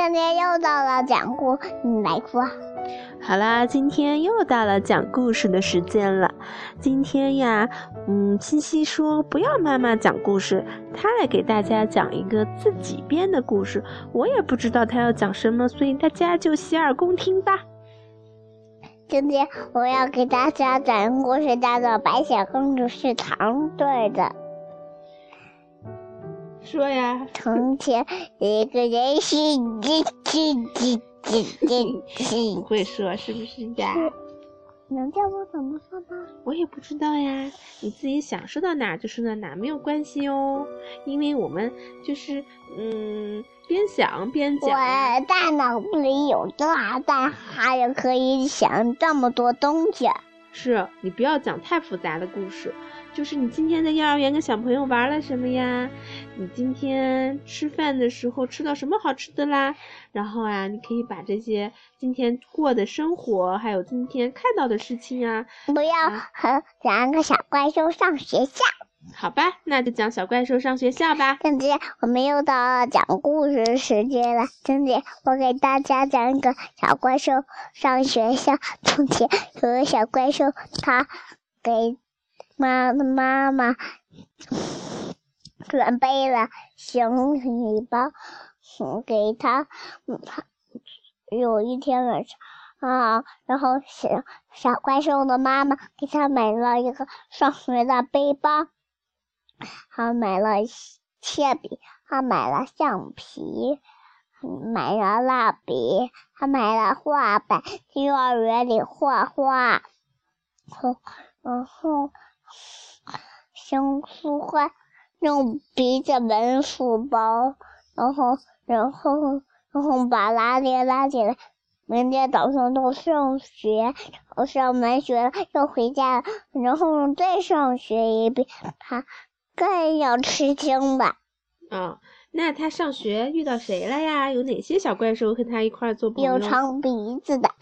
要讲故，你来说。好啦，今天又到了讲故事的时间了。今天呀，嗯，西西说不要妈妈讲故事，他来给大家讲一个自己编的故事。我也不知道他要讲什么，所以大家就洗耳恭听吧。今天我要给大家讲的故事叫做《白雪公主是糖队的》。说呀。从前一个人是叽叽叽叽叽叽。不会说是不是呀？能叫我怎么说吗？我也不知道呀，你自己想说到哪就说到哪，没有关系哦。因为我们就是嗯，边想边讲。我大脑里有大蛋，还有可以想这么多东西。是你不要讲太复杂的故事。就是你今天在幼儿园跟小朋友玩了什么呀？你今天吃饭的时候吃到什么好吃的啦？然后啊，你可以把这些今天过的生活，还有今天看到的事情啊，不要和两个小怪兽上学校。好吧，那就讲小怪兽上学校吧。今天我们又到了讲故事时间了。今天我给大家讲一个小怪兽上学校。从前有个小怪兽，它给。妈的妈妈准备了熊礼包，给他。他有一天晚上啊，然后小小怪兽的妈妈给他买了一个上学的背包，还买了铅笔，还买了橡皮，买了蜡笔，还买了画板，幼儿园里画画。后，然后。熊书画用鼻子闻书包，然后，然后，然后把拉链拉起来。明天早上都上学，我上完学要回家，然后再上学一遍。他更要吃惊吧？哦，那他上学遇到谁了呀？有哪些小怪兽和他一块做朋友？有长鼻子的，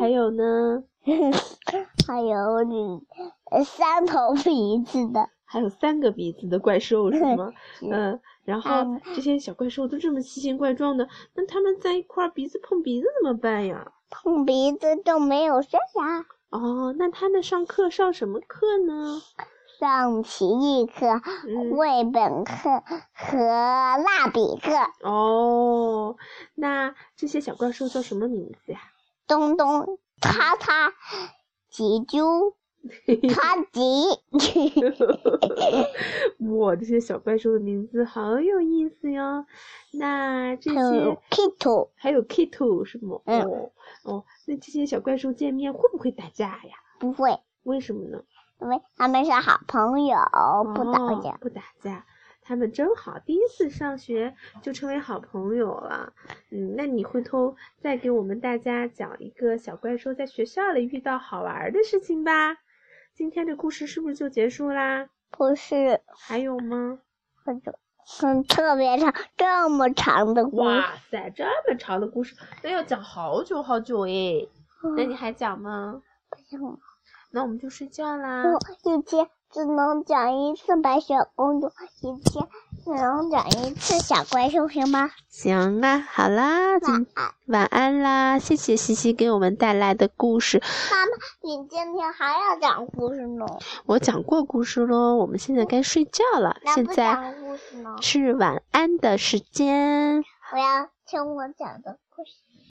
还有呢？还有你三头鼻子的，还有三个鼻子的怪兽是吗？嗯，然后这些小怪兽都这么奇形怪状的，那他们在一块鼻子碰鼻子怎么办呀？碰鼻子就没有事呀。哦，那他们上课上什么课呢？上体育课、绘本课和蜡笔课。哦，那这些小怪兽叫什么名字呀？东东。他他吉猪，他吉，哇，这些小怪兽的名字好有意思哟。那这些 Kito 还有 Kito 是吗？哦哦，那这些小怪兽见面会不会打架呀？不会，为什么呢？因为他们是好朋友，不打架，不打架。他们真好，第一次上学就成为好朋友了。嗯，那你回头再给我们大家讲一个小怪兽在学校里遇到好玩的事情吧。今天的故事是不是就结束啦？不是，还有吗？还有，嗯，特别长，这么长的故事。哇塞，这么长的故事，那要讲好久好久诶。那你还讲吗？不讲了。那我们就睡觉啦。一天。只能讲一次白雪公主，一天只能讲一次小怪兽，行吗？行啊，好啦，晚安，晚安啦！谢谢西西给我们带来的故事。妈妈，你今天还要讲故事呢？我讲过故事喽，我们现在该睡觉了。现在是晚安的时间。我要听我讲的故事。